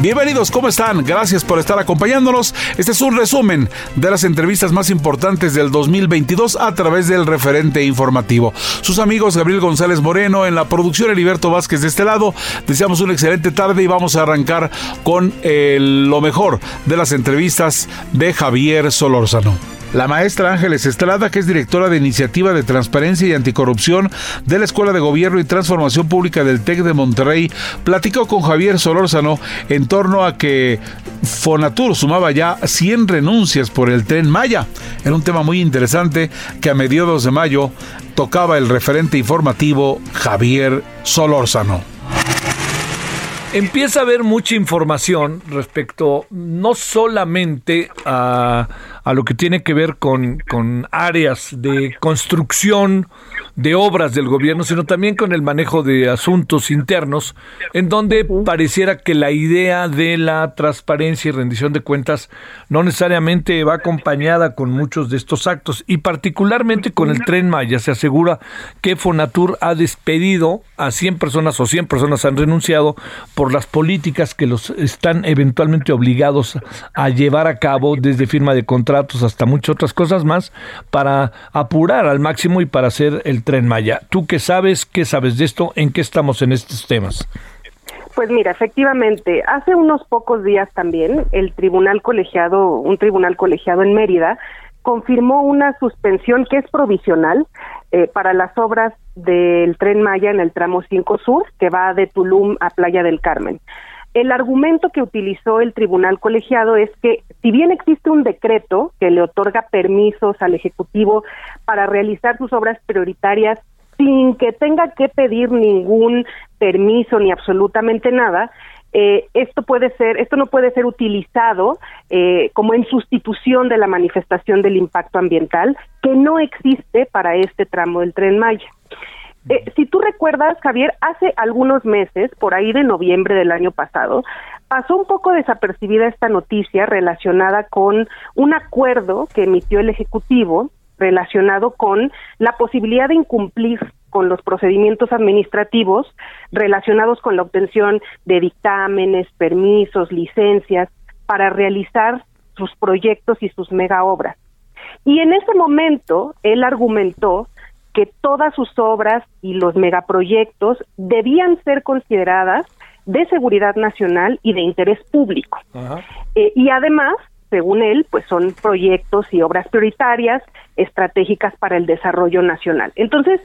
Bienvenidos, ¿cómo están? Gracias por estar acompañándonos. Este es un resumen de las entrevistas más importantes del 2022 a través del referente informativo. Sus amigos Gabriel González Moreno en la producción, Heriberto Vázquez de este lado. Deseamos una excelente tarde y vamos a arrancar con eh, lo mejor de las entrevistas de Javier Solórzano. La maestra Ángeles Estrada, que es directora de Iniciativa de Transparencia y Anticorrupción de la Escuela de Gobierno y Transformación Pública del TEC de Monterrey, platicó con Javier Solórzano en torno a que Fonatur sumaba ya 100 renuncias por el tren Maya. Era un tema muy interesante que a mediados de mayo tocaba el referente informativo Javier Solórzano empieza a haber mucha información respecto no solamente a, a lo que tiene que ver con, con, áreas de construcción de obras del gobierno, sino también con el manejo de asuntos internos, en donde pareciera que la idea de la transparencia y rendición de cuentas no necesariamente va acompañada con muchos de estos actos, y particularmente con el tren Maya. Se asegura que Fonatur ha despedido a 100 personas o 100 personas han renunciado por las políticas que los están eventualmente obligados a llevar a cabo, desde firma de contratos hasta muchas otras cosas más, para apurar al máximo y para hacer el tren Maya. ¿Tú qué sabes? ¿Qué sabes de esto? ¿En qué estamos en estos temas? Pues mira, efectivamente, hace unos pocos días también el tribunal colegiado, un tribunal colegiado en Mérida, confirmó una suspensión que es provisional eh, para las obras del tren Maya en el tramo 5 Sur, que va de Tulum a Playa del Carmen. El argumento que utilizó el tribunal colegiado es que si bien existe un decreto que le otorga permisos al Ejecutivo para realizar sus obras prioritarias sin que tenga que pedir ningún permiso ni absolutamente nada, eh, esto puede ser, esto no puede ser utilizado eh, como en sustitución de la manifestación del impacto ambiental que no existe para este tramo del tren Maya. Eh, si tú recuerdas, Javier, hace algunos meses, por ahí de noviembre del año pasado, pasó un poco desapercibida esta noticia relacionada con un acuerdo que emitió el Ejecutivo relacionado con la posibilidad de incumplir con los procedimientos administrativos relacionados con la obtención de dictámenes, permisos, licencias para realizar sus proyectos y sus mega obras. Y en ese momento él argumentó que todas sus obras y los megaproyectos debían ser consideradas de seguridad nacional y de interés público. Eh, y además, según él, pues son proyectos y obras prioritarias estratégicas para el desarrollo nacional. Entonces,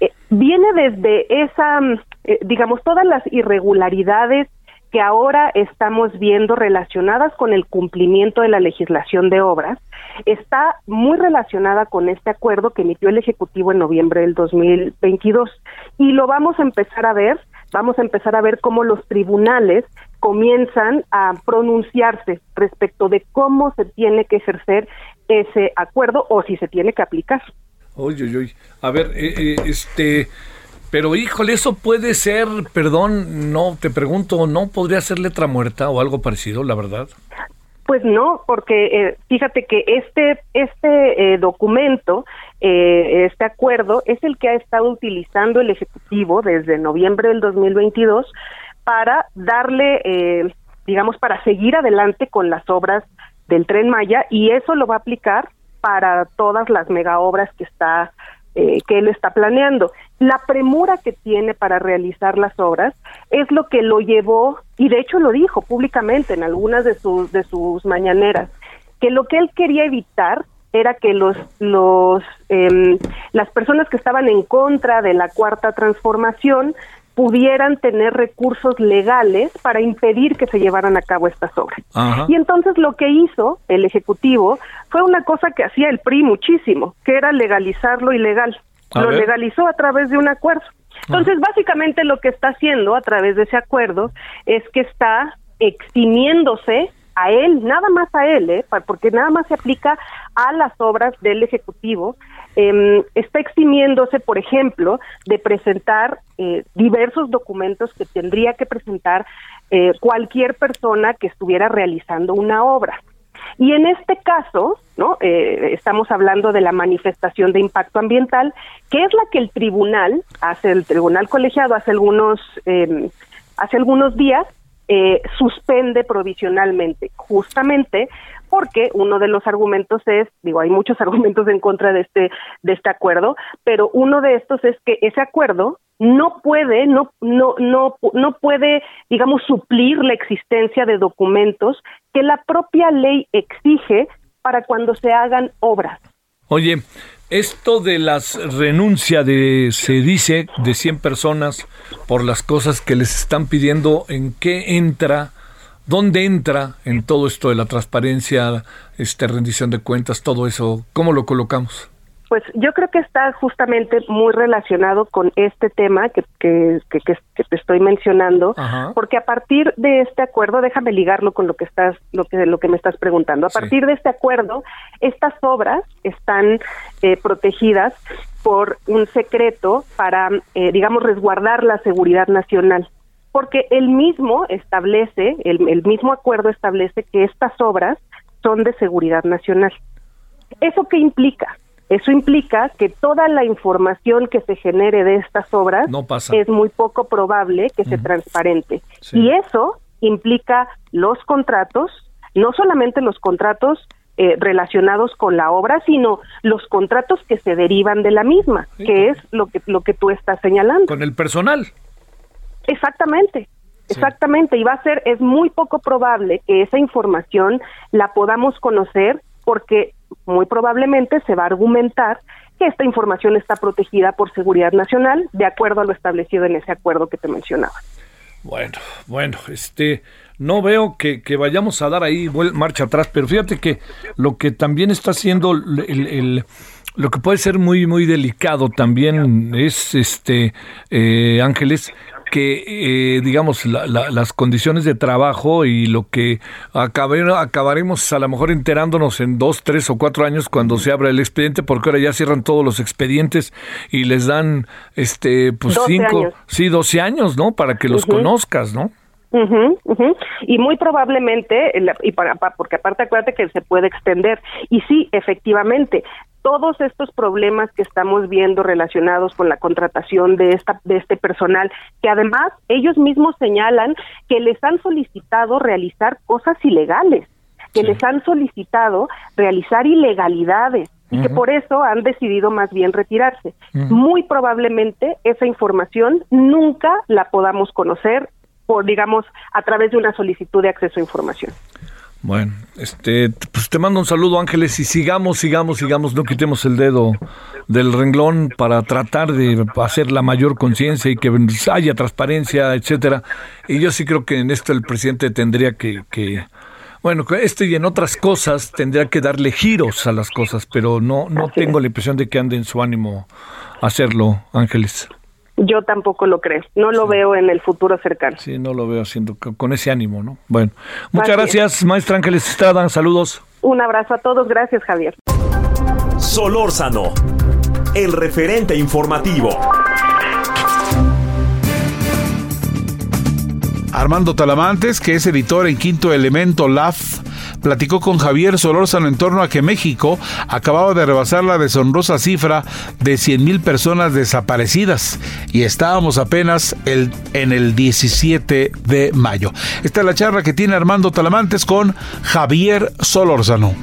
eh, viene desde esa, mm, eh, digamos, todas las irregularidades que ahora estamos viendo relacionadas con el cumplimiento de la legislación de obras, está muy relacionada con este acuerdo que emitió el Ejecutivo en noviembre del 2022. Y lo vamos a empezar a ver, vamos a empezar a ver cómo los tribunales comienzan a pronunciarse respecto de cómo se tiene que ejercer ese acuerdo o si se tiene que aplicar. Uy, uy. A ver, eh, eh, este, pero híjole, eso puede ser, perdón, no, te pregunto, ¿no podría ser letra muerta o algo parecido, la verdad? Pues no, porque eh, fíjate que este este documento, este acuerdo, es el que ha estado utilizando el ejecutivo desde noviembre del 2022 para darle, digamos, para seguir adelante con las obras del tren Maya y eso lo va a aplicar para todas las mega obras que está eh, que él está planeando. La premura que tiene para realizar las obras es lo que lo llevó y de hecho lo dijo públicamente en algunas de sus de sus mañaneras que lo que él quería evitar era que los, los, em, las personas que estaban en contra de la cuarta transformación pudieran tener recursos legales para impedir que se llevaran a cabo estas obras. Y entonces lo que hizo el Ejecutivo fue una cosa que hacía el PRI muchísimo, que era legalizar lo ilegal. lo legalizó a través de un acuerdo. Entonces, básicamente lo que está haciendo a través de ese acuerdo es que está eximiéndose a él, nada más a él, ¿eh? porque nada más se aplica a las obras del Ejecutivo, eh, está eximiéndose, por ejemplo, de presentar eh, diversos documentos que tendría que presentar eh, cualquier persona que estuviera realizando una obra. Y en este caso, ¿no? Eh, estamos hablando de la manifestación de impacto ambiental, que es la que el tribunal, hace el tribunal colegiado hace algunos, eh, hace algunos días, eh, suspende provisionalmente, justamente porque uno de los argumentos es, digo, hay muchos argumentos en contra de este de este acuerdo, pero uno de estos es que ese acuerdo no puede no no no no puede, digamos, suplir la existencia de documentos que la propia ley exige para cuando se hagan obras. Oye, esto de las renuncia de, se dice, de 100 personas por las cosas que les están pidiendo, ¿en qué entra? ¿Dónde entra en todo esto de la transparencia, este rendición de cuentas, todo eso? ¿Cómo lo colocamos? Pues yo creo que está justamente muy relacionado con este tema que, que, que, te estoy mencionando, porque a partir de este acuerdo, déjame ligarlo con lo que estás, lo que, lo que me estás preguntando. A partir de este acuerdo, estas obras están eh, protegidas por un secreto para, eh, digamos, resguardar la seguridad nacional porque el mismo establece, el, el, mismo acuerdo establece que estas obras son de seguridad nacional. ¿Eso qué implica? Eso implica que toda la información que se genere de estas obras es muy poco probable que se transparente. Y eso implica los contratos, no solamente los contratos eh, relacionados con la obra, sino los contratos que se derivan de la misma, que es lo que lo que tú estás señalando. Con el personal. Exactamente. Exactamente, y va a ser, es muy poco probable que esa información la podamos conocer porque muy probablemente se va a argumentar que esta información está protegida por seguridad nacional de acuerdo a lo establecido en ese acuerdo que te mencionaba. Bueno, bueno, este, no veo que, vayamos a dar ahí marcha atrás, pero fíjate que lo que también está haciendo el, lo que puede ser muy muy delicado también es este eh, Ángeles que, eh, digamos, las condiciones de trabajo y lo que acabaremos a lo mejor enterándonos en dos, tres o cuatro años cuando se abra el expediente, porque ahora ya cierran todos los expedientes y les dan, este, pues cinco, sí, doce años, ¿no? Para que los conozcas, ¿no? Y muy probablemente, y para, porque aparte acuérdate que se puede extender, y sí, efectivamente, todos estos problemas que estamos viendo relacionados con la contratación de esta de este personal que además ellos mismos señalan que les han solicitado realizar cosas ilegales que les han solicitado realizar ilegalidades y que por eso han decidido más bien retirarse. Muy probablemente esa información nunca la podamos conocer por digamos a través de una solicitud de acceso a información. Bueno, este, pues te mando un saludo Ángeles y sigamos, sigamos, sigamos, no quitemos el dedo del renglón para tratar de hacer la mayor conciencia y que haya transparencia, etcétera. Y yo sí creo que en esto el presidente tendría que, que bueno, esto y en otras cosas tendría que darle giros a las cosas, pero no, no tengo la impresión de que ande en su ánimo hacerlo, Ángeles. Yo tampoco lo creo, no lo veo en el futuro cercano. Sí, no lo veo haciendo con ese ánimo, ¿no? Bueno, muchas gracias, maestra Ángeles Estrada, saludos. Un abrazo a todos, gracias Javier. Solórzano, el referente informativo. Armando Talamantes, que es editor en Quinto Elemento LAF, platicó con Javier Solórzano en torno a que México acababa de rebasar la deshonrosa cifra de 100.000 personas desaparecidas y estábamos apenas el, en el 17 de mayo. Esta es la charla que tiene Armando Talamantes con Javier Solórzano.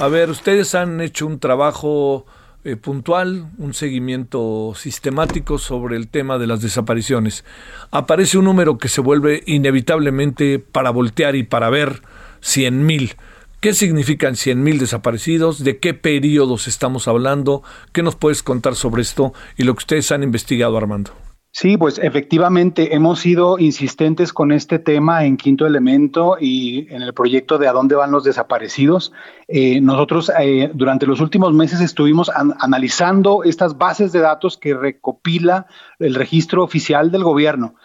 A ver, ustedes han hecho un trabajo eh, puntual, un seguimiento sistemático sobre el tema de las desapariciones. Aparece un número que se vuelve inevitablemente para voltear y para ver 100 mil. ¿Qué significan 100 mil desaparecidos? ¿De qué periodos estamos hablando? ¿Qué nos puedes contar sobre esto y lo que ustedes han investigado, Armando? Sí, pues efectivamente hemos sido insistentes con este tema en Quinto Elemento y en el proyecto de a dónde van los desaparecidos. Eh, nosotros eh, durante los últimos meses estuvimos analizando estas bases de datos que recopila el registro oficial del gobierno.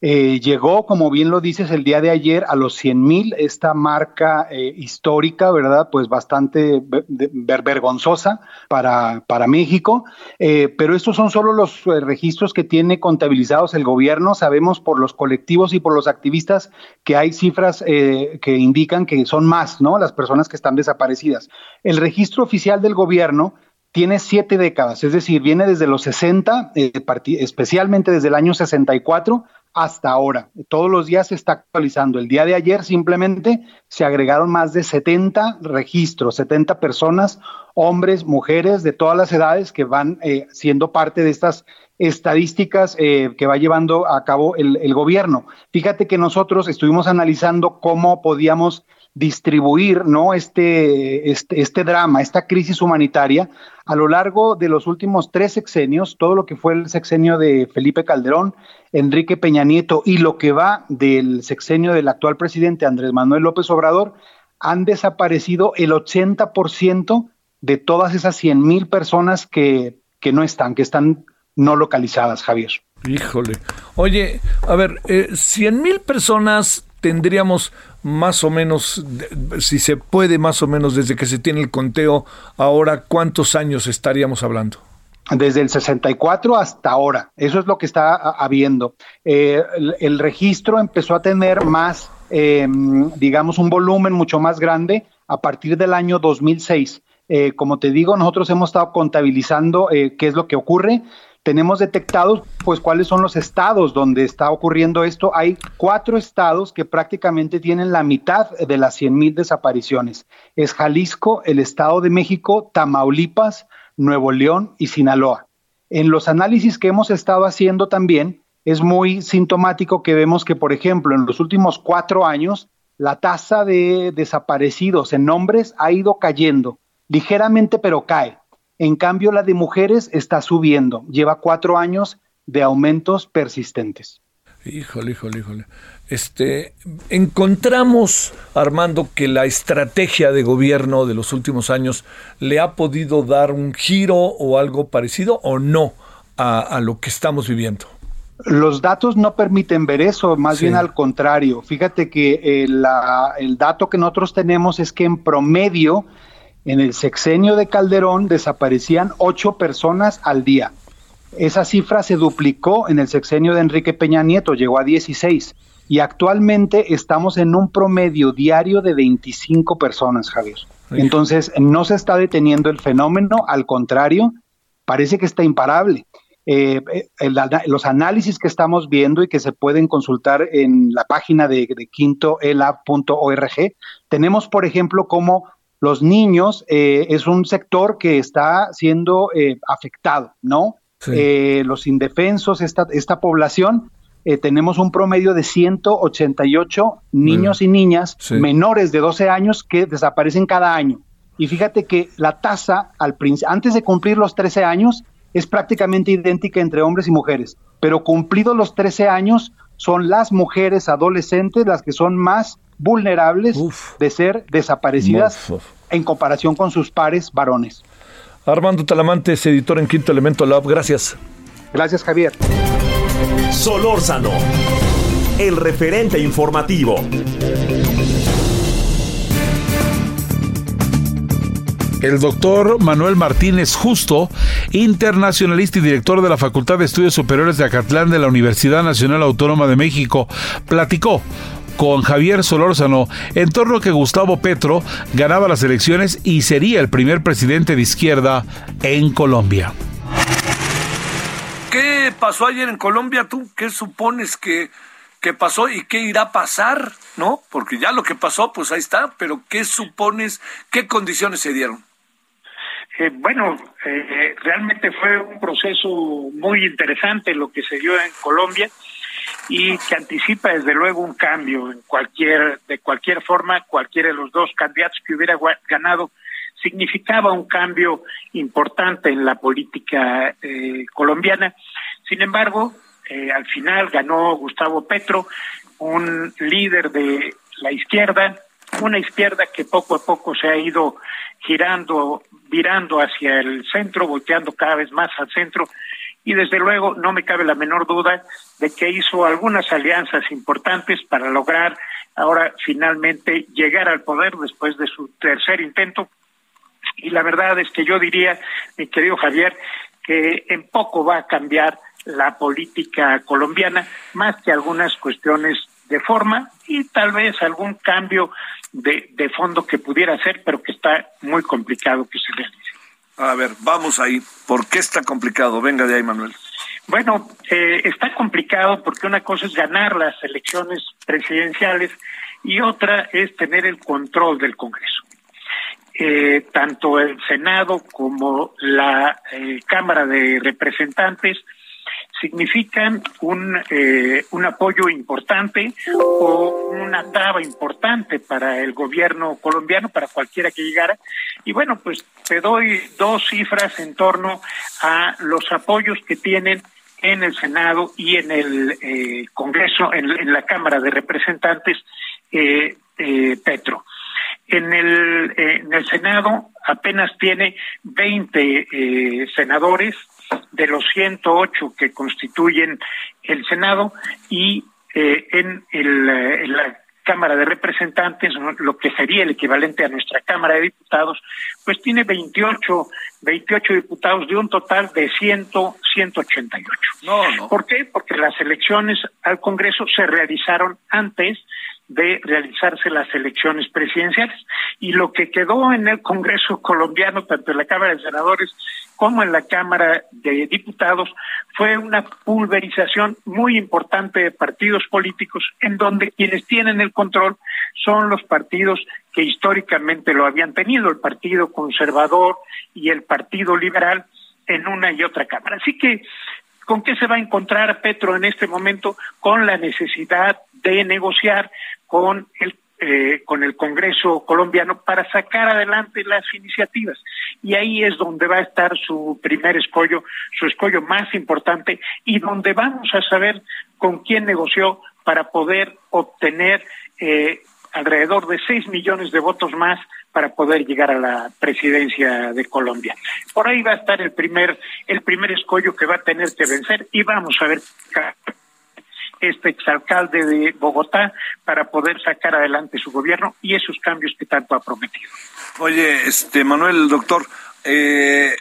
Eh, llegó, como bien lo dices, el día de ayer a los 100 mil, esta marca eh, histórica, ¿verdad? Pues bastante vergonzosa para, para México, eh, pero estos son solo los registros que tiene contabilizados el gobierno. Sabemos por los colectivos y por los activistas que hay cifras que indican que son más, ¿no? Las personas que están desaparecidas. El registro oficial del gobierno tiene siete décadas, es decir, viene desde los 60, especialmente desde el año 64 hasta ahora. Todos los días se está actualizando. El día de ayer simplemente se agregaron más de 70 registros, 70 personas, hombres, mujeres de todas las edades que van eh, siendo parte de estas estadísticas eh, que va llevando a cabo el, el gobierno. Fíjate que nosotros estuvimos analizando cómo podíamos distribuir ¿no? este, este, este, drama, esta crisis humanitaria a lo largo de los últimos tres sexenios, todo lo que fue el sexenio de Felipe Calderón, Enrique Peña Nieto y lo que va del sexenio del actual presidente Andrés Manuel López Obrador, han desaparecido el 80% de todas esas 100 mil personas que, que no están, que están no localizadas, Javier. Híjole. Oye, a ver, eh, 100 mil personas tendríamos más o menos, si se puede más o menos desde que se tiene el conteo, ahora cuántos años estaríamos hablando? Desde el 64 hasta ahora, eso es lo que está habiendo. Eh, el, registro empezó a tener más, em, digamos, un volumen mucho más grande a partir del año 2006. Eh, como te digo, nosotros hemos estado contabilizando eh, qué es lo que ocurre tenemos detectados pues cuáles son los estados donde está ocurriendo esto. Hay cuatro estados que prácticamente tienen la mitad de las 100 mil desapariciones. Es Jalisco, el Estado de México, Tamaulipas, Nuevo León y Sinaloa. En los análisis que hemos estado haciendo también es muy sintomático que vemos que, por ejemplo, en los últimos cuatro años, la tasa de desaparecidos en hombres ha ido cayendo ligeramente, pero cae. En cambio, la de mujeres está subiendo. Lleva cuatro años de aumentos persistentes. Híjole, híjole, híjole. Este, encontramos, Armando, que la estrategia de gobierno de los últimos años le ha podido dar un giro o algo parecido o no a, lo que estamos viviendo. Los datos no permiten ver eso, más bien al contrario. Fíjate que el, el dato que nosotros tenemos es que en promedio en el sexenio de Calderón desaparecían ocho personas al día. Esa cifra se duplicó en el sexenio de Enrique Peña Nieto, llegó a 16. Y actualmente estamos en un promedio diario de 25 personas, Javier. Entonces, no se está deteniendo el fenómeno, al contrario, parece que está imparable. Eh, eh, los análisis que estamos viendo y que se pueden consultar en la página de, de quintoelab.org, tenemos, por ejemplo, cómo los niños eh, es un sector que está siendo eh, afectado, ¿no? Eh, los indefensos, esta, esta población, tenemos un promedio de 188 niños y niñas menores de 12 años que desaparecen cada año. Y fíjate que la tasa al antes de cumplir los 13 años es prácticamente idéntica entre hombres y mujeres, pero cumplidos los 13 años son las mujeres adolescentes las que son más vulnerables de ser desaparecidas en comparación con sus pares varones. Armando Talamantes, editor en Quinto Elemento Lab, gracias. Gracias, Javier. Solórzano, el referente informativo. El doctor Manuel Martínez Justo, internacionalista y director de la Facultad de Estudios Superiores de Acatlán de la Universidad Nacional Autónoma de México, platicó con Javier Solórzano en torno a que Gustavo Petro ganaba las elecciones y sería el primer presidente de izquierda en Colombia. ¿Qué pasó ayer en Colombia tú? ¿Qué supones que, que pasó y qué irá a pasar? ¿No? Porque ya lo que pasó, pues ahí está, pero ¿qué supones? ¿Qué condiciones se dieron? Eh, bueno, eh, realmente fue un proceso muy interesante lo que se dio en Colombia y que anticipa desde luego un cambio en cualquier de cualquier forma cualquiera de los dos candidatos que hubiera ganado significaba un cambio importante en la política eh, colombiana. Sin embargo, eh, al final ganó Gustavo Petro, un líder de la izquierda, una izquierda que poco a poco se ha ido girando, virando hacia el centro, volteando cada vez más al centro, y desde luego no me cabe la menor duda de que hizo algunas alianzas importantes para lograr ahora finalmente llegar al poder después de su tercer intento. Y la verdad es que yo diría, mi querido Javier, que en poco va a cambiar la política colombiana, más que algunas cuestiones de forma y tal vez algún cambio de, de fondo que pudiera ser, pero que está muy complicado que se realice. A ver, vamos ahí. ¿Por qué está complicado? Venga de ahí, Manuel. Bueno, eh, está complicado porque una cosa es ganar las elecciones presidenciales y otra es tener el control del Congreso. Eh, tanto el Senado como la eh, Cámara de Representantes significan un, eh, un apoyo importante o una traba importante para el gobierno colombiano, para cualquiera que llegara. Y bueno, pues te doy dos cifras en torno a los apoyos que tienen en el Senado y en el eh, Congreso, en, la Cámara de Representantes, eh, eh, Petro. En el, en el Senado apenas tiene 20 senadores, de los 108 que constituyen el Senado y eh, en, el, eh, en la Cámara de Representantes, lo que sería el equivalente a nuestra Cámara de Diputados, pues tiene 28, 28 diputados de un total de 100, 188. No, no. ¿Por qué? Porque las elecciones al Congreso se realizaron antes de realizarse las elecciones presidenciales. Y lo que quedó en el Congreso colombiano, tanto en la Cámara de Senadores como en la Cámara de Diputados, fue una pulverización muy importante de partidos políticos en donde quienes tienen el control son los partidos que históricamente lo habían tenido, el Partido Conservador y el Partido Liberal en una y otra Cámara. Así que ¿Con qué se va a encontrar Petro en este momento? Con la necesidad de negociar con el eh, con el Congreso colombiano para sacar adelante las iniciativas. Y ahí es donde va a estar su primer escollo, su escollo más importante y donde vamos a saber con quién negoció para poder obtener eh, alrededor de 6 millones de votos más para poder llegar a la presidencia de Colombia. Por ahí va a estar el primer el primer escollo que va a tener que vencer y vamos a ver este exalcalde de Bogotá para poder sacar adelante su gobierno y esos cambios que tanto ha prometido. Oye, este Manuel, doctor, eh,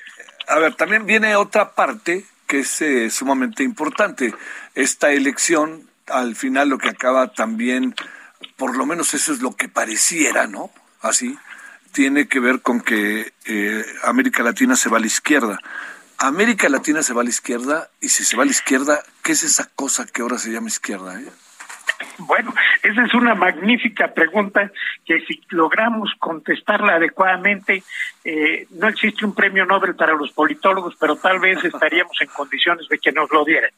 a ver, también viene otra parte que es eh, sumamente importante. Esta elección, al final, lo que acaba también, por lo menos eso es lo que pareciera, ¿no? Así, tiene que ver con que eh, América Latina se va a la izquierda. América Latina se va a la izquierda y si se va a la izquierda, ¿qué es esa cosa que ahora se llama izquierda? Eh? Bueno, esa es una magnífica pregunta que si logramos contestarla adecuadamente, eh, no existe un premio Nobel para los politólogos, pero tal vez estaríamos en condiciones de que nos lo dieran.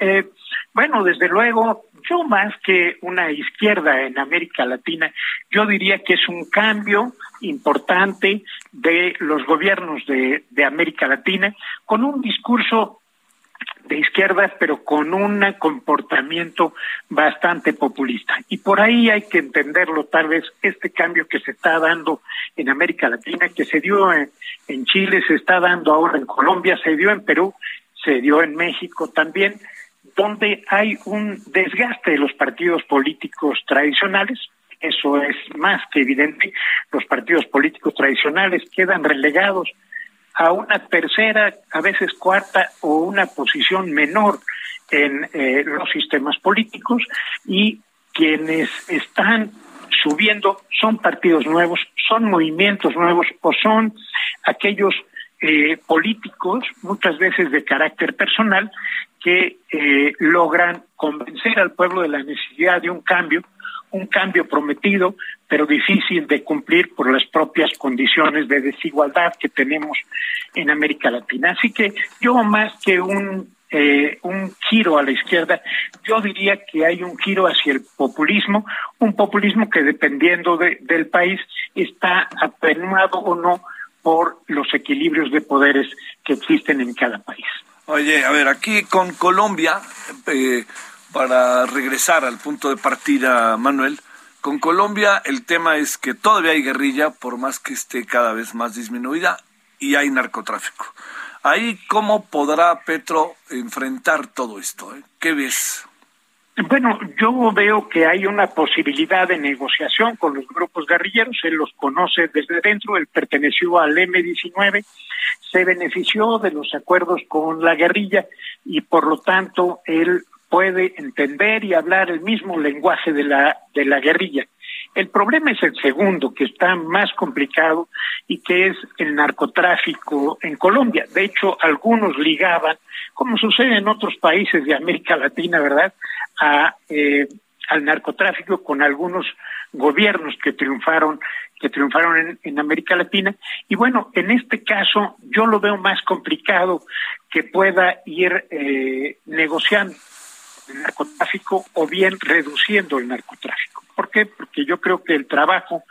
Eh, bueno, desde luego, yo más que una izquierda en América Latina, yo diría que es un cambio importante de los gobiernos de, América Latina con un discurso de izquierda, pero con un comportamiento bastante populista. Y por ahí hay que entenderlo, tal vez, este cambio que se está dando en América Latina, que se dio en Chile, se está dando ahora en Colombia, se dio en Perú, se dio en México también, donde hay un desgaste de los partidos políticos tradicionales, eso es más que evidente, los partidos políticos tradicionales quedan relegados a una tercera, a veces cuarta o una posición menor en eh, los sistemas políticos y quienes están subiendo son partidos nuevos, son movimientos nuevos o son aquellos eh, políticos, muchas veces de carácter personal, que eh, logran convencer al pueblo de la necesidad de un cambio, un cambio prometido, pero difícil de cumplir por las propias condiciones de desigualdad que tenemos en América Latina. Así que yo más que un eh, un giro a la izquierda, yo diría que hay un giro hacia el populismo, un populismo que dependiendo del país está atenuado o no por los equilibrios de poderes que existen en cada país. Oye, a ver, aquí con Colombia, eh, para regresar al punto de partida, Manuel, con Colombia el tema es que todavía hay guerrilla, por más que esté cada vez más disminuida, y hay narcotráfico. Ahí, ¿cómo podrá Petro enfrentar todo esto? Eh? ¿Qué ves? Bueno, yo veo que hay una posibilidad de negociación con los grupos guerrilleros, él los conoce desde dentro, él perteneció al M-19, se benefició de los acuerdos con la guerrilla y por lo tanto él puede entender y hablar el mismo lenguaje de la, de la guerrilla. El problema es el segundo, que está más complicado y que es el narcotráfico en Colombia. De hecho, algunos ligaban, como sucede en otros países de América Latina, ¿verdad?, a, eh, al narcotráfico con algunos gobiernos que triunfaron que triunfaron en, en, América Latina. Y bueno, en este caso yo lo veo más complicado que pueda ir eh, negociando el narcotráfico o bien reduciendo el narcotráfico. ¿Por qué? Porque yo creo que el trabajo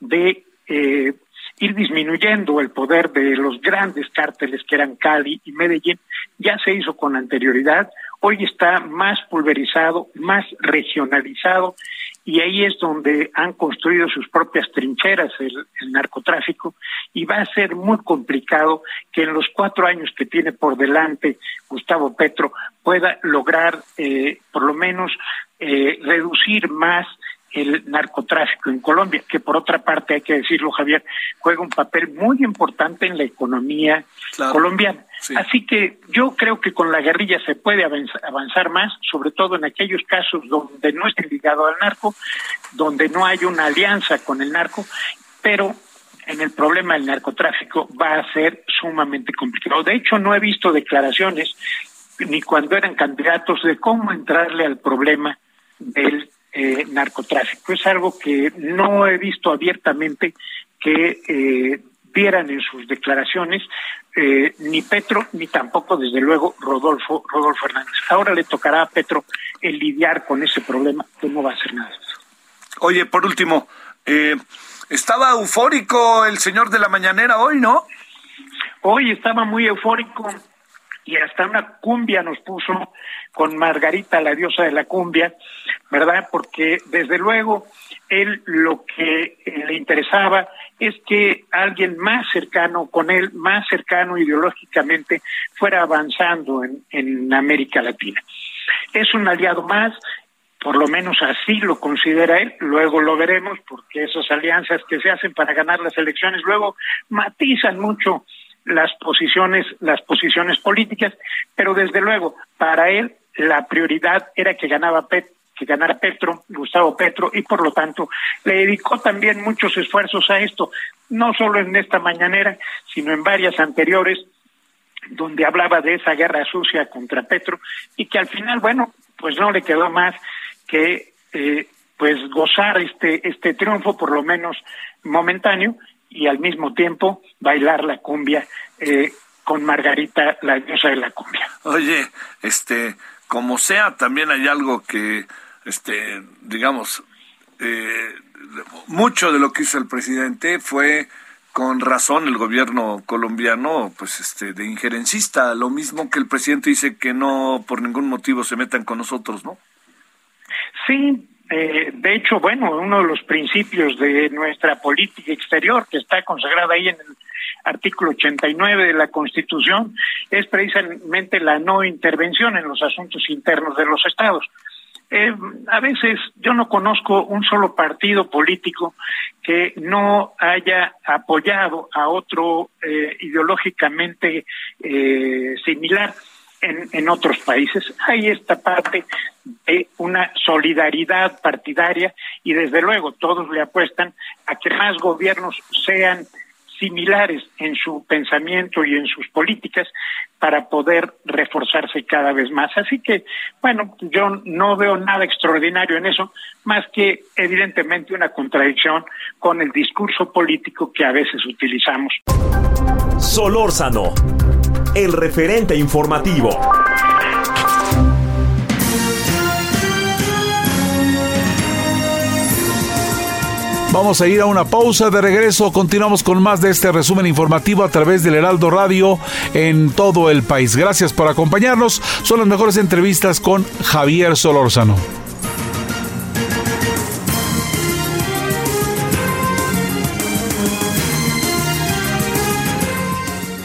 de eh, ir disminuyendo el poder de los grandes cárteles que eran Cali y Medellín ya se hizo con anterioridad, hoy está más pulverizado, más regionalizado y ahí es donde han construido sus propias trincheras el, narcotráfico y va a ser muy complicado que en los cuatro años que tiene por delante Gustavo Petro pueda lograr eh, por lo menos eh, reducir más el narcotráfico en Colombia, que por otra parte, hay que decirlo, Javier, juega un papel muy importante en la economía colombiana. Así que yo creo que con la guerrilla se puede avanzar más, sobre todo en aquellos casos donde no esté ligado al narco, donde no hay una alianza con el narco, pero en el problema del narcotráfico va a ser sumamente complicado. De hecho, no he visto declaraciones ni cuando eran candidatos de cómo entrarle al problema del eh, narcotráfico. Es algo que no he visto abiertamente que eh, dieran en sus declaraciones eh, ni Petro ni tampoco desde luego Rodolfo Rodolfo Hernández. Ahora le tocará a Petro el lidiar con ese problema que no va a hacer nada. Oye, por último, eh, estaba eufórico el señor de la mañanera hoy, ¿no? Hoy estaba muy eufórico y hasta una cumbia nos puso con Margarita, la diosa de la cumbia, ¿verdad? Porque desde luego él lo que le interesaba es que alguien más cercano con él, más cercano ideológicamente, fuera avanzando en, en América Latina. Es un aliado más, por lo menos así lo considera él, luego lo veremos porque esas alianzas que se hacen para ganar las elecciones luego matizan mucho las posiciones las posiciones políticas, pero desde luego para él la prioridad era que ganaba Pet que ganara Petro, Gustavo Petro, y por lo tanto le dedicó también muchos esfuerzos a esto, no solo en esta mañanera, sino en varias anteriores, donde hablaba de esa guerra sucia contra Petro, y que al final, bueno, pues no le quedó más que eh, pues gozar este, este triunfo, por lo menos momentáneo, y al mismo tiempo bailar la cumbia eh, con Margarita, la diosa de la cumbia. Oye, este, como sea, también hay algo que este, digamos, eh, mucho de lo que hizo el presidente fue con razón el gobierno colombiano, pues este, de injerencista, lo mismo que el presidente dice que no por ningún motivo se metan con nosotros, ¿no? Sí, eh, de hecho, bueno, uno de los principios de nuestra política exterior que está consagrada ahí en el artículo 89 de la Constitución es precisamente la no intervención en los asuntos internos de los estados. Eh, a veces yo no conozco un solo partido político que no haya apoyado a otro eh, ideológicamente eh, similar en, otros países. Hay esta parte de una solidaridad partidaria y desde luego todos le apuestan a que más gobiernos sean similares en su pensamiento y en sus políticas para poder reforzarse cada vez más. Así que, bueno, yo no veo nada extraordinario en eso, más que evidentemente una contradicción con el discurso político que a veces utilizamos. Solórzano, el referente informativo. Vamos a ir a una pausa de regreso. Continuamos con más de este resumen informativo a través del Heraldo Radio en todo el país. Gracias por acompañarnos. Son las mejores entrevistas con Javier Solórzano.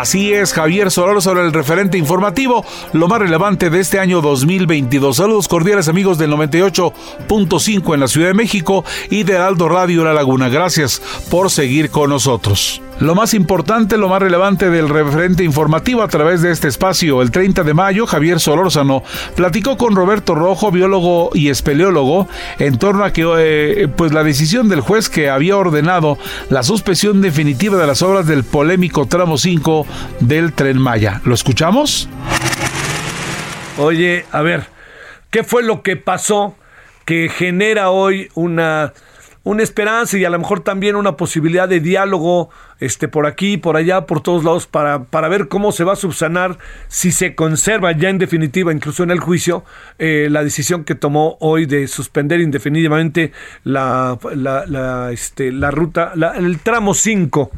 Así es, Javier Solano sobre el referente informativo, lo más relevante de este año 2022. Saludos cordiales amigos del 98.5 en la Ciudad de México y de Aldo Radio La Laguna. Gracias por seguir con nosotros. Lo más importante, lo más relevante del referente informativo a través de este espacio, el 30 de mayo, Javier Solórzano platicó con Roberto Rojo, biólogo y espeleólogo, en torno a que eh, pues la decisión del juez que había ordenado la suspensión definitiva de las obras del polémico tramo 5 del Tren Maya. ¿Lo escuchamos? Oye, a ver, ¿qué fue lo que pasó que genera hoy una una esperanza y a lo mejor también una posibilidad de diálogo este, por aquí, por allá, por todos lados, para, para ver cómo se va a subsanar, si se conserva ya en definitiva, incluso en el juicio, eh, la decisión que tomó hoy de suspender indefinidamente la, la, este, la ruta, el tramo 5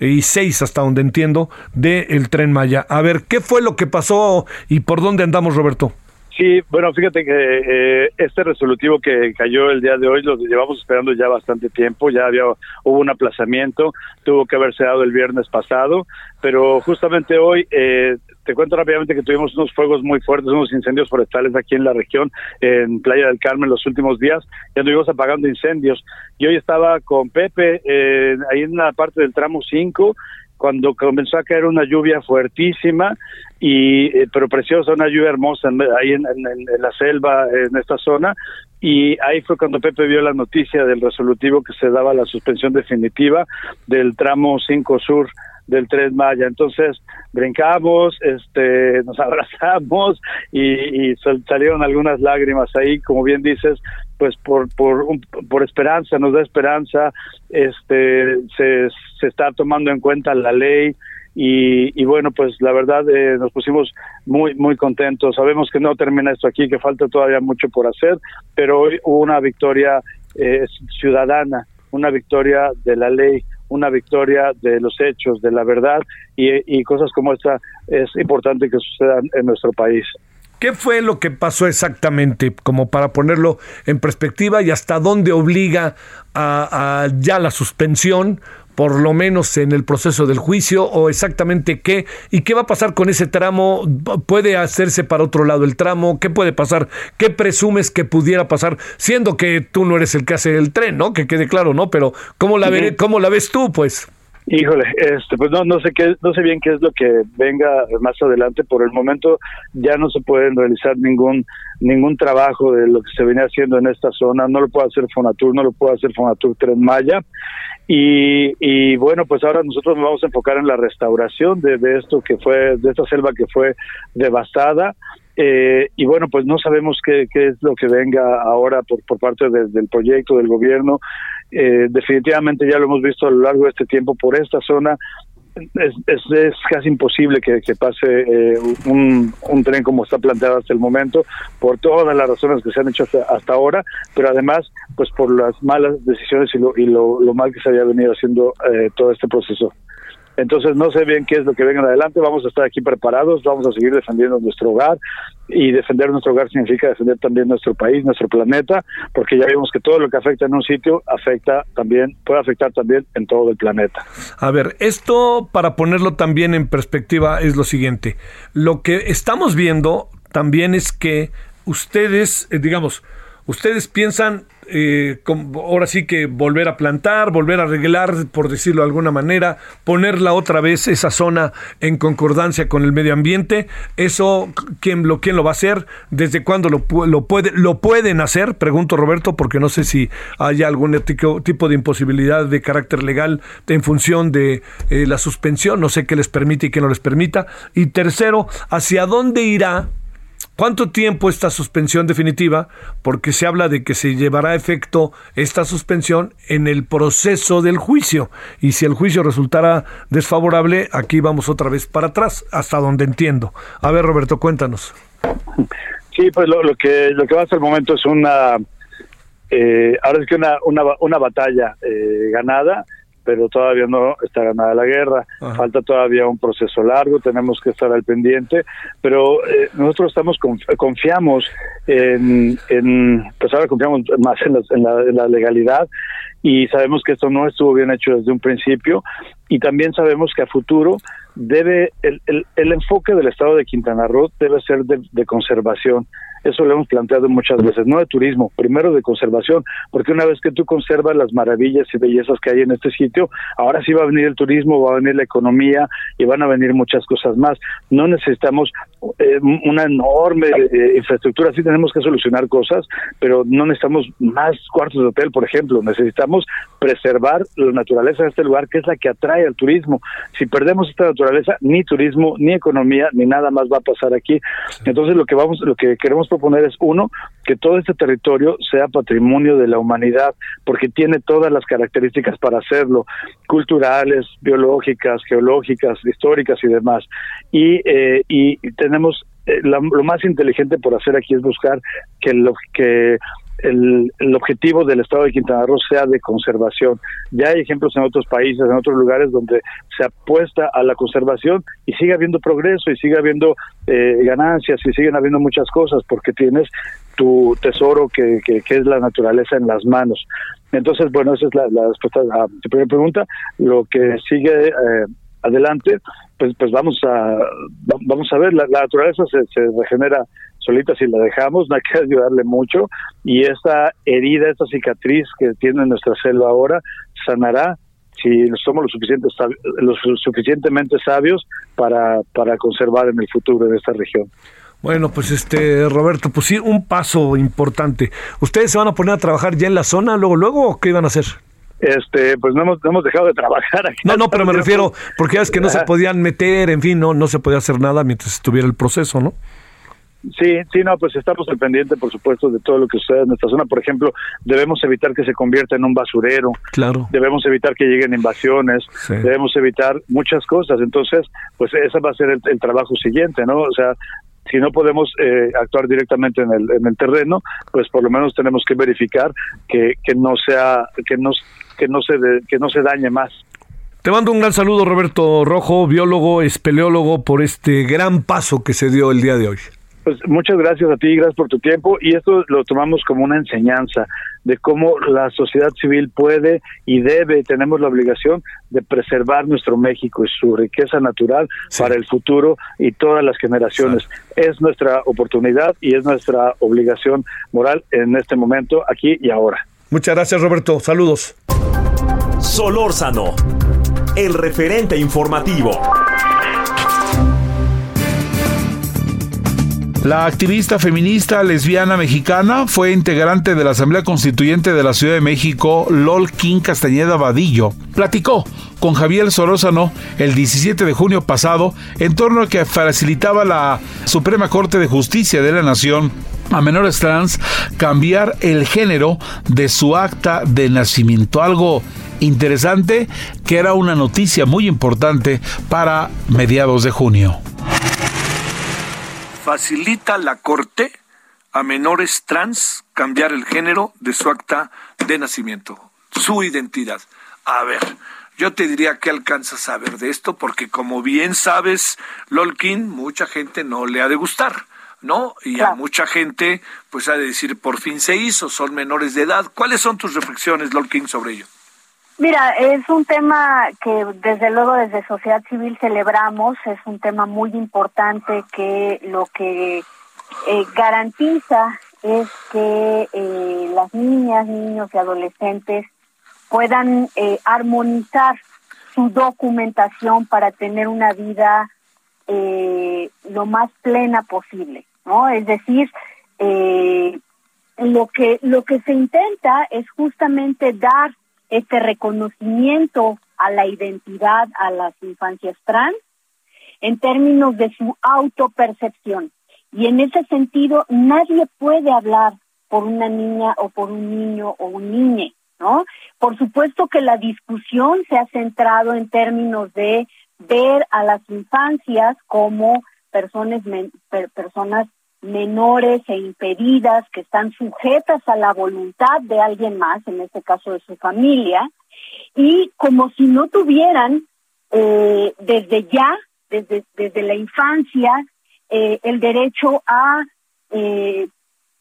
y 6 hasta donde entiendo del tren Maya. A ver, ¿qué fue lo que pasó y por dónde andamos, Roberto? Sí, bueno, fíjate que eh, este resolutivo que cayó el día de hoy lo llevamos esperando ya bastante tiempo, ya había hubo un aplazamiento, tuvo que haberse dado el viernes pasado, pero justamente hoy eh, te cuento rápidamente que tuvimos unos fuegos muy fuertes, unos incendios forestales aquí en la región, en Playa del Carmen los últimos días, ya estuvimos apagando incendios. Y hoy estaba con Pepe eh, ahí en la parte del tramo 5 cuando comenzó a caer una lluvia fuertísima y eh, pero preciosa una lluvia hermosa ahí en, la selva en esta zona y ahí fue cuando Pepe vio la noticia del resolutivo que se daba la suspensión definitiva del tramo 5 sur del Tren Maya. Entonces brincamos, este, nos abrazamos y, y, salieron algunas lágrimas ahí, como bien dices, pues por por por esperanza nos da esperanza este se, está tomando en cuenta la ley y, y bueno pues la verdad eh, nos pusimos muy muy contentos. Sabemos que no termina esto aquí que falta todavía mucho por hacer pero hoy hubo una victoria eh, ciudadana una victoria de la ley una victoria de los hechos de la verdad y, y cosas como esta es importante que sucedan en nuestro país ¿Qué fue lo que pasó exactamente, como para ponerlo en perspectiva y hasta dónde obliga a, ya la suspensión, por lo menos en el proceso del juicio, o exactamente qué y qué va a pasar con ese tramo? ¿Puede hacerse para otro lado el tramo? ¿Qué puede pasar? ¿Qué presumes que pudiera pasar? Siendo que tú no eres el que hace el tren, ¿no? Que quede claro, ¿no? Pero ¿cómo la, veré, cómo la ves tú, pues? Híjole, este, pues no, no sé qué, no sé bien qué es lo que venga más adelante. Por el momento ya no se puede realizar ningún ningún trabajo de lo que se venía haciendo en esta zona. No lo puede hacer Fonatur, no lo puede hacer Fonatur Tren Maya. Y, y bueno, pues ahora nosotros nos vamos a enfocar en la restauración de, de esto que fue, de esta selva que fue devastada. Eh, y bueno, pues no sabemos qué, qué, es lo que venga ahora por, por parte del proyecto, del gobierno. Eh, definitivamente ya lo hemos visto a lo largo de este tiempo por esta zona. Es, es, casi imposible que, pase eh, un, un, tren como está planteado hasta el momento, por todas las razones que se han hecho hasta, ahora, pero además, pues por las malas decisiones y lo, y lo, lo mal que se había venido haciendo todo este proceso. Entonces no sé bien qué es lo que venga adelante, vamos a estar aquí preparados, vamos a seguir defendiendo nuestro hogar y defender nuestro hogar significa defender también nuestro país, nuestro planeta, porque ya vimos que todo lo que afecta en un sitio afecta también, puede afectar también en todo el planeta. A ver, esto para ponerlo también en perspectiva es lo siguiente. Lo que estamos viendo también es que ustedes, eh, digamos, ustedes piensan eh, ahora sí que volver a plantar, volver a arreglar, por decirlo de alguna manera, ponerla otra vez esa zona en concordancia con el medio ambiente. Eso, ¿quién lo, quién lo va a hacer? ¿Desde cuándo lo, puede, lo pueden hacer? Pregunto Roberto, porque no sé si hay algún tipo de imposibilidad de carácter legal en función de eh, la suspensión, no sé qué les permite y qué no les permita. Y tercero, ¿hacia dónde irá ¿Cuánto tiempo esta suspensión definitiva? Porque se habla de que se llevará a efecto esta suspensión en el proceso del juicio. Y si el juicio resultara desfavorable, aquí vamos otra vez para atrás, hasta donde entiendo. A ver, Roberto, cuéntanos. Sí, pues lo, que lo que va hasta el momento es una eh, ahora es que una una, una batalla eh, ganada pero todavía no está ganada la guerra. Falta todavía un proceso largo, tenemos que estar al pendiente, pero eh, nosotros estamos confiamos en, en, pues ahora confiamos más en la, legalidad y sabemos que esto no estuvo bien hecho desde un principio y también sabemos que a futuro debe el, el, enfoque del estado de Quintana Roo debe ser de conservación eso lo hemos planteado muchas veces, no de turismo, primero de conservación, porque una vez que tú conservas las maravillas y bellezas que hay en este sitio, ahora sí va a venir el turismo, va a venir la economía y van a venir muchas cosas más. No necesitamos eh, una enorme eh, infraestructura, sí tenemos que solucionar cosas, pero no necesitamos más cuartos de hotel, por ejemplo, necesitamos preservar la naturaleza de este lugar, que es la que atrae al turismo. Si perdemos esta naturaleza, ni turismo, ni economía, ni nada más va a pasar aquí. Entonces lo que vamos, lo que queremos proponer es uno, que todo este territorio sea patrimonio de la humanidad, porque tiene todas las características para hacerlo, culturales, biológicas, geológicas, históricas y demás. Y, eh, y tenemos eh, lo más inteligente por hacer aquí es buscar que lo que el, objetivo del Estado de Quintana Roo sea de conservación. Ya hay ejemplos en otros países, en otros lugares donde se apuesta a la conservación y sigue habiendo progreso y sigue habiendo eh, ganancias y siguen habiendo muchas cosas porque tienes tu tesoro que, que, es la naturaleza en las manos. Entonces, bueno, esa es la, la respuesta a tu primera pregunta. Lo que sigue eh, adelante, pues, pues vamos a vamos a ver, la, la naturaleza se, se regenera solita si la dejamos, no hay que ayudarle mucho y esta herida, esta cicatriz que tiene nuestra selva ahora sanará si somos lo, suficiente, lo suficientemente sabios para, para conservar en el futuro en esta región. Bueno, pues este Roberto, pues sí, un paso importante. ¿Ustedes se van a poner a trabajar ya en la zona luego, luego o qué iban a hacer? Este, pues no hemos, hemos dejado de trabajar aquí. No, no, pero me refiero, porque es que no se podían meter, en fin, no, no se podía hacer nada mientras estuviera el proceso, ¿no? Sí, sí, no, pues estamos al pendiente, por supuesto, de todo lo que sucede en nuestra zona. Por ejemplo, debemos evitar que se convierta en un basurero. Claro. Debemos evitar que lleguen invasiones. Debemos evitar muchas cosas. Entonces, pues ese va a ser el, trabajo siguiente, ¿no? O sea, si no podemos eh, actuar directamente en el, en el terreno, pues por lo menos tenemos que verificar que, que no sea, que no, que no se, que no se dañe más. Te mando un gran saludo, Roberto Rojo, biólogo, espeleólogo, por este gran paso que se dio el día de hoy. Pues muchas gracias a ti, gracias por tu tiempo y esto lo tomamos como una enseñanza de cómo la sociedad civil puede y debe, tenemos la obligación de preservar nuestro México y su riqueza natural para el futuro y todas las generaciones. Es nuestra oportunidad y es nuestra obligación moral en este momento, aquí y ahora. Muchas gracias, Roberto. Saludos. Solórzano, el referente informativo. La activista feminista lesbiana mexicana fue integrante de la Asamblea Constituyente de la Ciudad de México, Lol King Castañeda Vadillo. Platicó con Javier Sorózano el 17 de junio pasado en torno a que facilitaba la Suprema Corte de Justicia de la Nación a menores trans cambiar el género de su acta de nacimiento. Algo interesante que era una noticia muy importante para mediados de junio facilita la Corte a menores trans cambiar el género de su acta de nacimiento, su identidad. A ver, Yo te diría que alcanzas a saber de esto, porque como bien sabes, Lolkin, mucha gente no le ha de gustar. ¿no? Y a mucha gente, pues ha de decir, por fin se hizo, son menores de edad. ¿Cuáles son tus reflexiones, Lolkin, sobre ello? Mira, es un tema que desde luego desde sociedad civil celebramos, es un tema muy importante que lo que eh, garantiza es que eh, las niñas, niños y adolescentes puedan eh, armonizar su documentación para tener una vida lo más plena posible, ¿no? Es decir, lo que lo que se intenta es justamente dar este reconocimiento a la identidad a las infancias trans en términos de su autopercepción. Y en ese sentido, nadie puede hablar por una niña o por un niño o un niñe, ¿no? Por supuesto que la discusión se ha centrado en términos de ver a las infancias como personas, personas menores e impedidas que están sujetas a la voluntad de alguien más, en este caso de su familia, y como si no tuvieran eh, desde ya, desde, desde la infancia, eh, el derecho a, eh,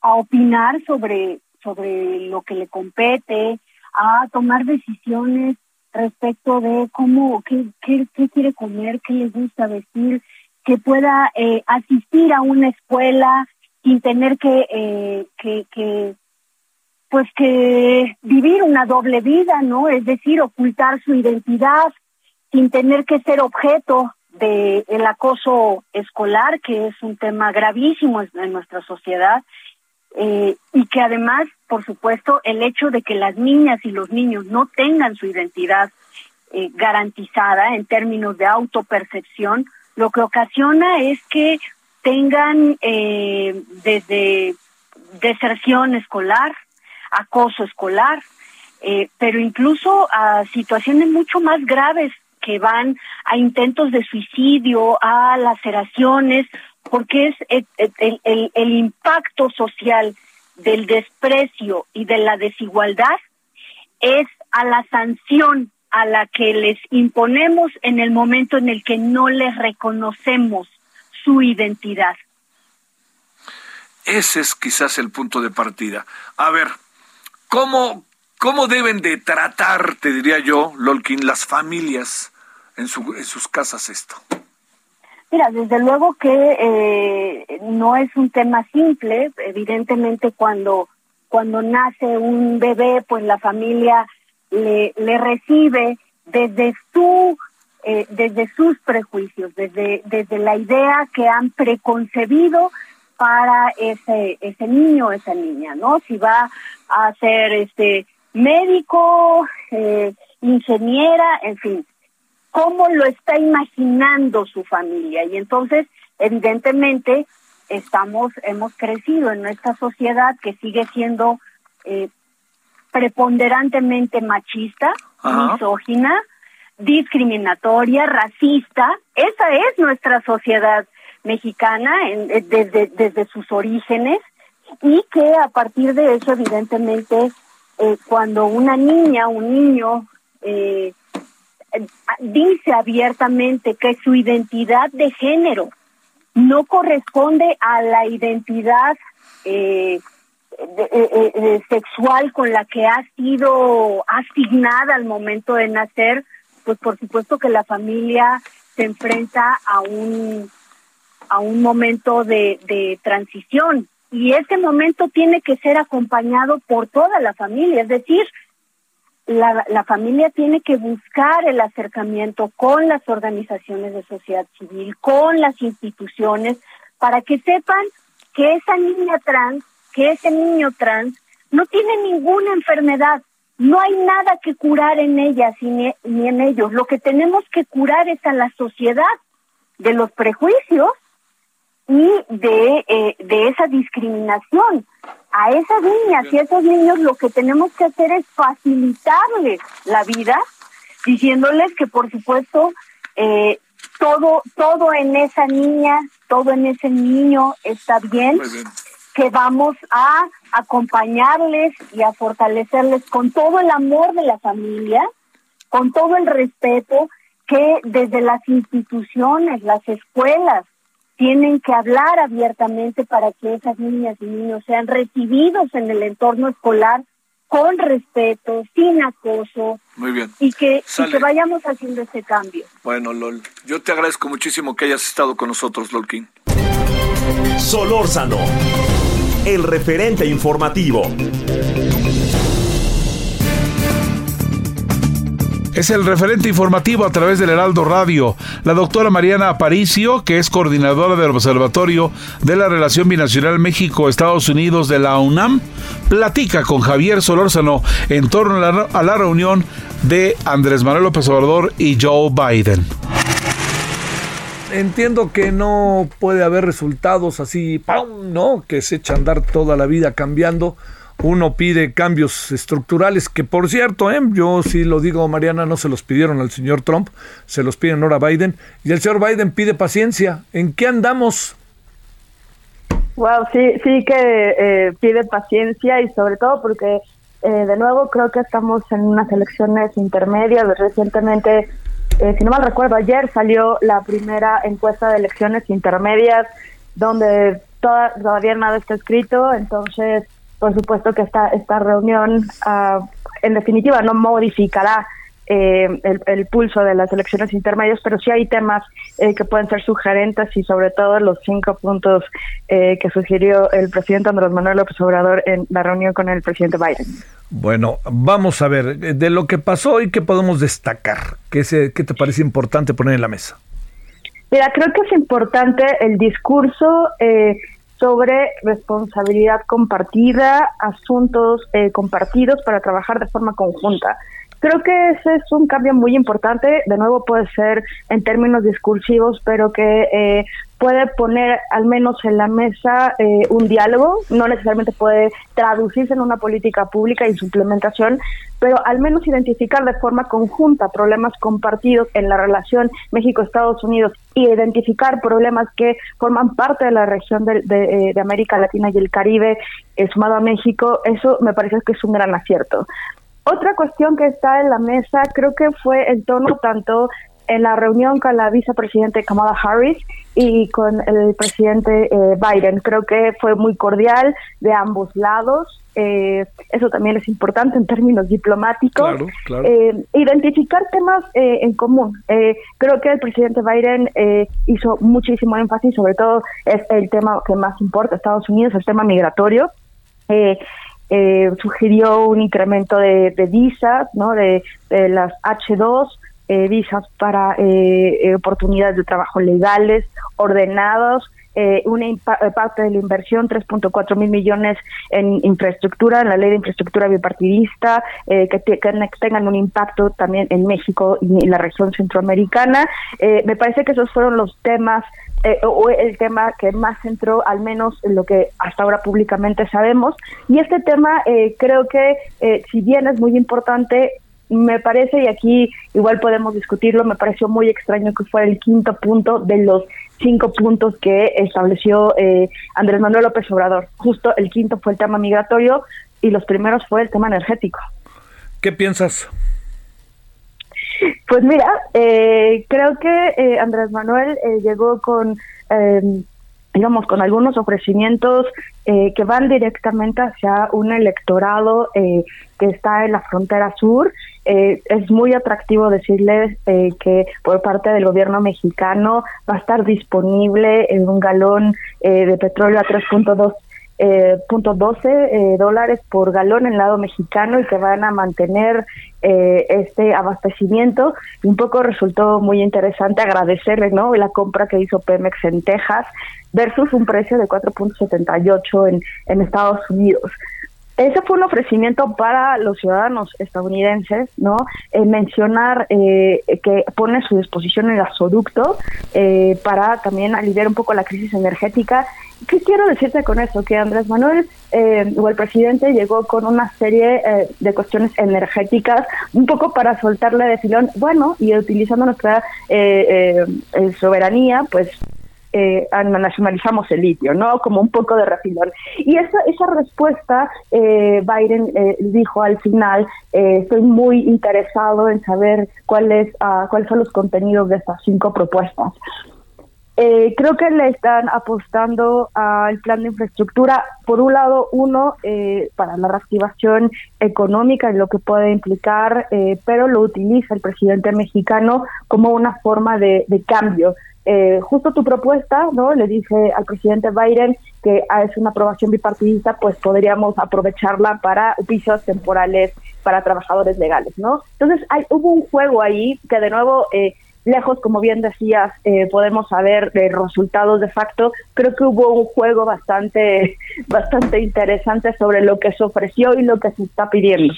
a opinar sobre, sobre lo que le compete, a tomar decisiones respecto de cómo, qué, qué, qué quiere comer, qué le gusta vestir, que pueda eh, asistir a una escuela sin tener que, eh, que, pues que vivir una doble vida, ¿no? Es decir, ocultar su identidad sin tener que ser objeto de el acoso escolar, que es un tema gravísimo en nuestra sociedad, eh, y que además, por supuesto, el hecho de que las niñas y los niños no tengan su identidad eh, garantizada en términos de autopercepción, lo que ocasiona es que tengan eh, desde deserción escolar, acoso escolar, eh, pero incluso a situaciones mucho más graves que van a intentos de suicidio, a laceraciones, porque es el, el, el impacto social del desprecio y de la desigualdad es a la sanción a la que les imponemos en el momento en el que no les reconocemos su identidad. Ese es quizás el punto de partida. A ver, ¿cómo, cómo deben de tratar, te diría yo, Lolkin, las familias en, su, en sus casas esto? Mira, desde luego que eh, no es un tema simple. Evidentemente, cuando cuando nace un bebé, pues la familia le, le recibe desde su eh, desde sus prejuicios, desde desde la idea que han preconcebido para ese ese niño esa niña, ¿no? Si va a ser este médico, eh, ingeniera, en fin, cómo lo está imaginando su familia y entonces evidentemente estamos hemos crecido en nuestra sociedad que sigue siendo eh, preponderantemente machista, misógina, discriminatoria, racista. Esa es nuestra sociedad mexicana eh, desde, desde sus orígenes y que a partir de eso, evidentemente, eh, cuando una niña, un niño, eh, dice abiertamente que su identidad de género no corresponde a la identidad eh, eh, eh, eh, sexual con la que ha sido asignada al momento de nacer, pues por supuesto que la familia se enfrenta a un a un momento de, de transición. Y ese momento tiene que ser acompañado por toda la familia, es decir, la, la familia tiene que buscar el acercamiento con las organizaciones de sociedad civil, con las instituciones, para que sepan que esa niña trans que ese niño trans no tiene ninguna enfermedad, no hay nada que curar en ellas ni, en ellos. Lo que tenemos que curar es a la sociedad de los prejuicios y de, eh, de esa discriminación. A esas niñas y a esos niños lo que tenemos que hacer es facilitarles la vida, diciéndoles que por supuesto eh, todo, todo en esa niña, todo en ese niño está bien que vamos a acompañarles y a fortalecerles con todo el amor de la familia con todo el respeto que desde las instituciones, las escuelas, tienen que hablar abiertamente para que esas niñas y niños sean recibidos en el entorno escolar con respeto, sin acoso. Muy bien. Y que, y que vayamos haciendo ese cambio. Bueno, Lol, yo te agradezco muchísimo que hayas estado con nosotros, King. Solórzano, el referente informativo. Es el referente informativo a través del Heraldo Radio. La doctora Mariana Aparicio, que es coordinadora del Observatorio de la Relación Binacional México-Estados Unidos de la UNAM, platica con Javier Solórzano en torno a la, reunión de Andrés Manuel López Obrador y Joe Biden. Entiendo que no puede haber resultados así, ¡pum! ¿no? Que se echa a andar toda la vida cambiando uno pide cambios estructurales, que por cierto, ¿eh? yo sí lo digo, Mariana, no se los pidieron al señor Trump, se los piden ahora Biden, y el señor Biden pide paciencia. ¿En qué andamos? Wow, sí, sí que eh, pide paciencia y sobre todo porque, eh, de nuevo, creo que estamos en unas elecciones intermedias. Recientemente, eh, si no mal recuerdo, ayer salió la primera encuesta de elecciones intermedias donde toda, todavía nada está escrito, entonces por supuesto que esta, esta reunión, uh, en definitiva, no modificará eh, el, el, pulso de las elecciones intermedias, pero sí hay temas eh, que pueden ser sugerentes y sobre todo los cinco puntos eh, que sugirió el presidente Andrés Manuel López Obrador en la reunión con el presidente Biden. Bueno, vamos a ver, de lo que pasó hoy, ¿qué podemos destacar? ¿Qué, se, ¿Qué te parece importante poner en la mesa? Mira, creo que es importante el discurso eh, sobre responsabilidad compartida, asuntos eh, compartidos para trabajar de forma conjunta. Creo que ese es un cambio muy importante, de nuevo puede ser en términos discursivos, pero que eh, puede poner al menos en la mesa eh, un diálogo, no necesariamente puede traducirse en una política pública y su implementación, pero al menos identificar de forma conjunta problemas compartidos en la relación México-Estados Unidos y identificar problemas que forman parte de la región de, de, eh, América Latina y el Caribe sumado a México, eso me parece que es un gran acierto. Otra cuestión que está en la mesa creo que fue el tono tanto en la reunión con la vicepresidente Kamala Harris y con el presidente eh, Biden. Creo que fue muy cordial de ambos lados. Eh, eso también es importante en términos diplomáticos. Claro, claro. Eh, identificar temas eh, en común. Eh, creo que el presidente Biden eh, hizo muchísimo énfasis, sobre todo es el tema que más importa a Estados Unidos, el tema migratorio. Eh, eh, sugirió un incremento de, visas, ¿no? De, las H2, eh, visas para eh, oportunidades de trabajo legales, ordenados, eh, una parte de la inversión, 3.4 mil millones en infraestructura, en la ley de infraestructura bipartidista, eh, que, tengan un impacto también en México y la región centroamericana. Eh, me parece que esos fueron los temas eh, o el tema que más entró, al menos en lo que hasta ahora públicamente sabemos. Y este tema eh, creo que, eh, si bien es muy importante, me parece, y aquí igual podemos discutirlo, me pareció muy extraño que fuera el quinto punto de los cinco puntos que estableció eh, Andrés Manuel López Obrador. Justo el quinto fue el tema migratorio y los primeros fue el tema energético. ¿Qué piensas? Pues mira, eh, creo que eh, Andrés Manuel eh, llegó con, eh, digamos, con algunos ofrecimientos eh, que van directamente hacia un electorado que está en la frontera sur. Es muy atractivo decirles que por parte del gobierno mexicano va a estar disponible en un galón de petróleo a 3.2 eh, punto 12 eh, dólares por galón en el lado mexicano y que van a mantener eh, este abastecimiento. Un poco resultó muy interesante agradecerle ¿no? la compra que hizo Pemex en Texas versus un precio de 4.78 en, en Estados Unidos. Ese fue un ofrecimiento para los ciudadanos estadounidenses, ¿no? Eh, mencionar eh, que pone a su disposición el gasoducto eh, para también aliviar un poco la crisis energética. ¿Qué quiero decirte con eso? Que Andrés Manuel eh, o el presidente llegó con una serie eh, de cuestiones energéticas, un poco para soltarle de filón, bueno, y utilizando nuestra eh, soberanía, pues eh, nacionalizamos el litio, ¿no? Como un poco de refilón. Y esa, esa respuesta, eh, Biden eh, dijo al final, eh, estoy muy interesado en saber cuáles uh, cuáles son los contenidos de estas cinco propuestas. Eh, creo que le están apostando al plan de infraestructura, por un lado, uno, eh, para la reactivación económica y lo que puede implicar, eh, pero lo utiliza el presidente mexicano como una forma de cambio. Eh, justo tu propuesta, ¿no? Le dije al presidente Biden que es una aprobación bipartidista, pues podríamos aprovecharla para pisos temporales para trabajadores legales, ¿no? Entonces hay, hubo un juego ahí que de nuevo eh, lejos, como bien decías, eh, podemos saber de resultados de facto. Creo que hubo un juego bastante, bastante interesante sobre lo que se ofreció y lo que se está pidiendo.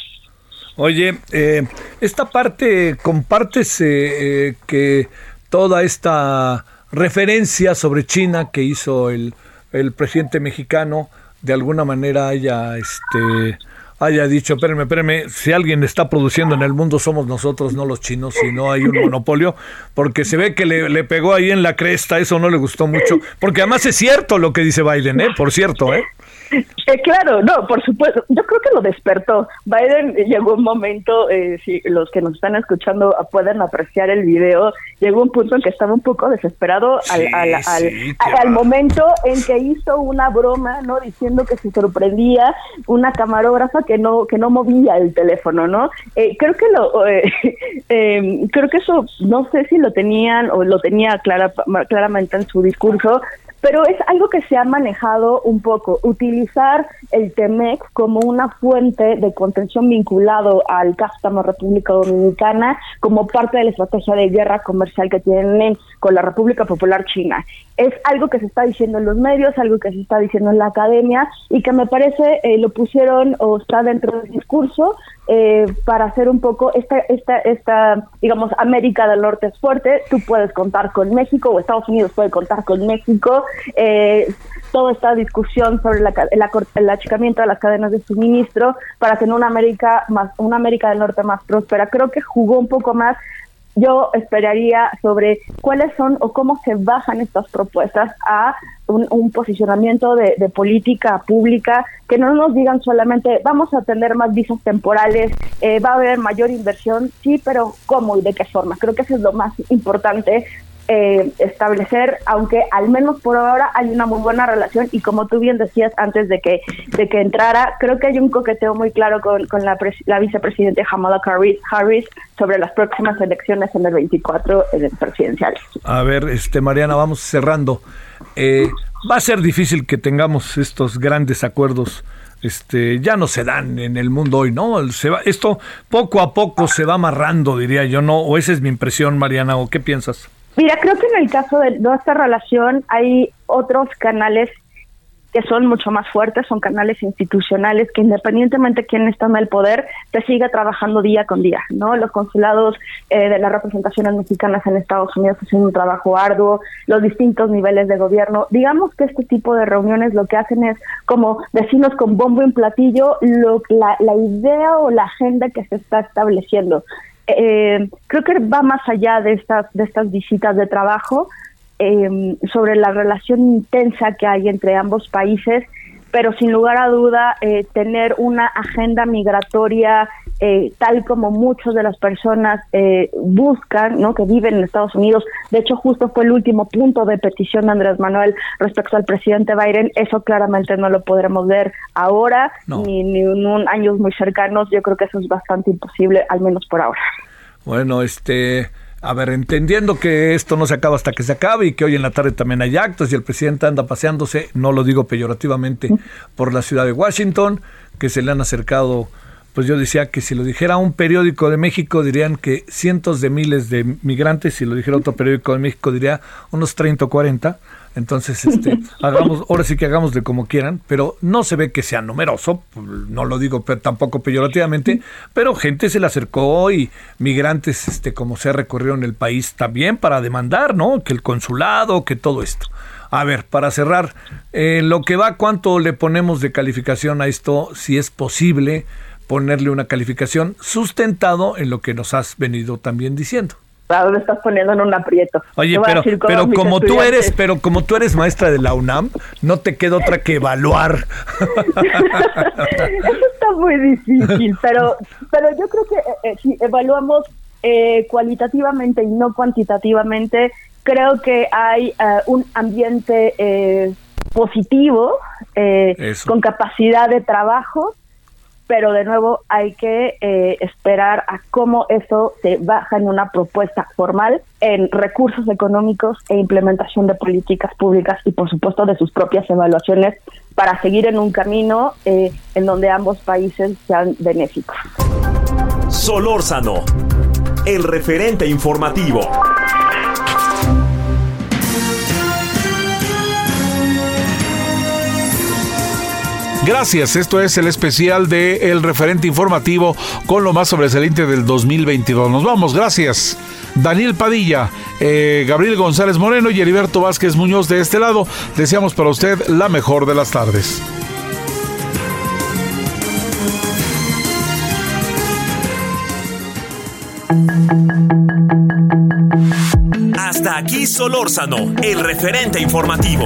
Oye, eh, esta parte, compartes eh, que toda esta referencia sobre China que hizo el, el presidente mexicano de alguna manera haya este haya dicho, espérenme, espérenme, si alguien está produciendo en el mundo somos nosotros, no los chinos, si no hay un monopolio, porque se ve que le, le, pegó ahí en la cresta, eso no le gustó mucho, porque además es cierto lo que dice Biden, ¿eh? Por cierto, ¿eh? Eh, claro, no, por supuesto. Yo creo que lo despertó. Biden llegó un momento, eh, si los que nos están escuchando pueden apreciar el video, llegó un punto en que estaba un poco desesperado Sí, al, al, al, sí, al- momento en que hizo una broma, ¿no? Diciendo que se sorprendía una camarógrafa que no que no movía el teléfono, ¿no? Eh, creo que lo, eh, eh, creo que eso, no sé si lo tenían o lo tenía clara, claramente en su discurso, pero es algo que se ha manejado un poco, utilizar el TEMEC como una fuente de contención vinculado al cástamo República Dominicana como parte de la estrategia de guerra comercial que tienen con la República Popular China. Es algo que se está diciendo en los medios, algo que se está diciendo en la academia y que me parece eh, lo pusieron o está dentro del discurso eh, para hacer un poco esta, esta, esta, digamos, América del Norte es fuerte, tú puedes contar con México o Estados Unidos puede contar con México, eh, toda esta discusión sobre la, acor- el achicamiento de las cadenas de suministro para tener una América más, una América del Norte más próspera. Creo que jugó un poco más yo esperaría sobre cuáles son o cómo se bajan estas propuestas a un, un posicionamiento de, de política pública, que no nos digan solamente vamos a tener más visas temporales, eh, va a haber mayor inversión, sí, pero cómo y de qué forma. Creo que eso es lo más importante eh, establecer, aunque al menos por ahora hay una muy buena relación y como tú bien decías antes de que de que entrara, creo que hay un coqueteo muy claro con, con la, la vicepresidenta Kamala Harris, sobre las próximas elecciones en el 24 eh, presidenciales. A ver, este Mariana, vamos cerrando. Eh, va a ser difícil que tengamos estos grandes acuerdos. Este, ya no se dan en el mundo hoy, ¿no? Se va, esto poco a poco se va amarrando, diría yo, ¿no? O esa es mi impresión, Mariana, ¿o qué piensas? Mira, creo que en el caso de nuestra relación hay otros canales que son mucho más fuertes, son canales institucionales que independientemente de quién está en el poder, te sigue trabajando día con día, ¿no? Los consulados eh, de las representaciones mexicanas en Estados Unidos hacen un trabajo arduo, los distintos niveles de gobierno. Digamos que este tipo de reuniones lo que hacen es como decirnos con bombo en platillo lo, la, la idea o la agenda que se está estableciendo. Eh, creo que va más allá de estas, de estas visitas de trabajo, eh, sobre la relación intensa que hay entre ambos países, pero sin lugar a duda eh, tener una agenda migratoria eh, tal como muchas de las personas eh, buscan, ¿no? que viven en Estados Unidos. De hecho, justo fue el último punto de petición de Andrés Manuel respecto al presidente Biden. Eso claramente no lo podremos ver ahora No. ni, ni en un años muy cercanos. Yo creo que eso es bastante imposible, al menos por ahora. Bueno, este, a ver, entendiendo que esto no se acaba hasta que se acabe y que hoy en la tarde también hay actos y el presidente anda paseándose, no lo digo peyorativamente, por la ciudad de Washington, que se le han acercado, pues yo decía que si lo dijera un periódico de México dirían que cientos de miles de migrantes, si lo dijera otro periódico de México diría unos 30 o 40. Entonces, este, hagamos, ahora sí que hagamos de como quieran, pero no se ve que sea numeroso, no lo digo pero tampoco peyorativamente, pero gente se le acercó y migrantes, este, como se recorrieron el país también para demandar, ¿no? Que el consulado, que todo esto. A ver, para cerrar, eh, lo que va, ¿cuánto le ponemos de calificación a esto? Si es posible ponerle una calificación sustentado en lo que nos has venido también diciendo. Me estás poniendo en un aprieto. Oye, pero, pero como tú eres, pero como tú eres maestra de la UNAM, no te queda otra que evaluar. Eso está muy difícil, pero, pero yo creo que eh, eh, si evaluamos eh, cualitativamente y no cuantitativamente, creo que hay un ambiente positivo, con capacidad de trabajo pero de nuevo hay que eh, esperar a cómo eso se baja en una propuesta formal en recursos económicos e implementación de políticas públicas y por supuesto de sus propias evaluaciones para seguir en un camino eh, en donde ambos países sean benéficos. Solórzano, el referente informativo. Gracias, esto es el especial de El Referente Informativo con lo más sobresaliente del 2022. Nos vamos, gracias. Daniel Padilla, eh, Gabriel González Moreno y Heriberto Vázquez Muñoz de este lado, deseamos para usted la mejor de las tardes. Hasta aquí Solórzano, el referente informativo.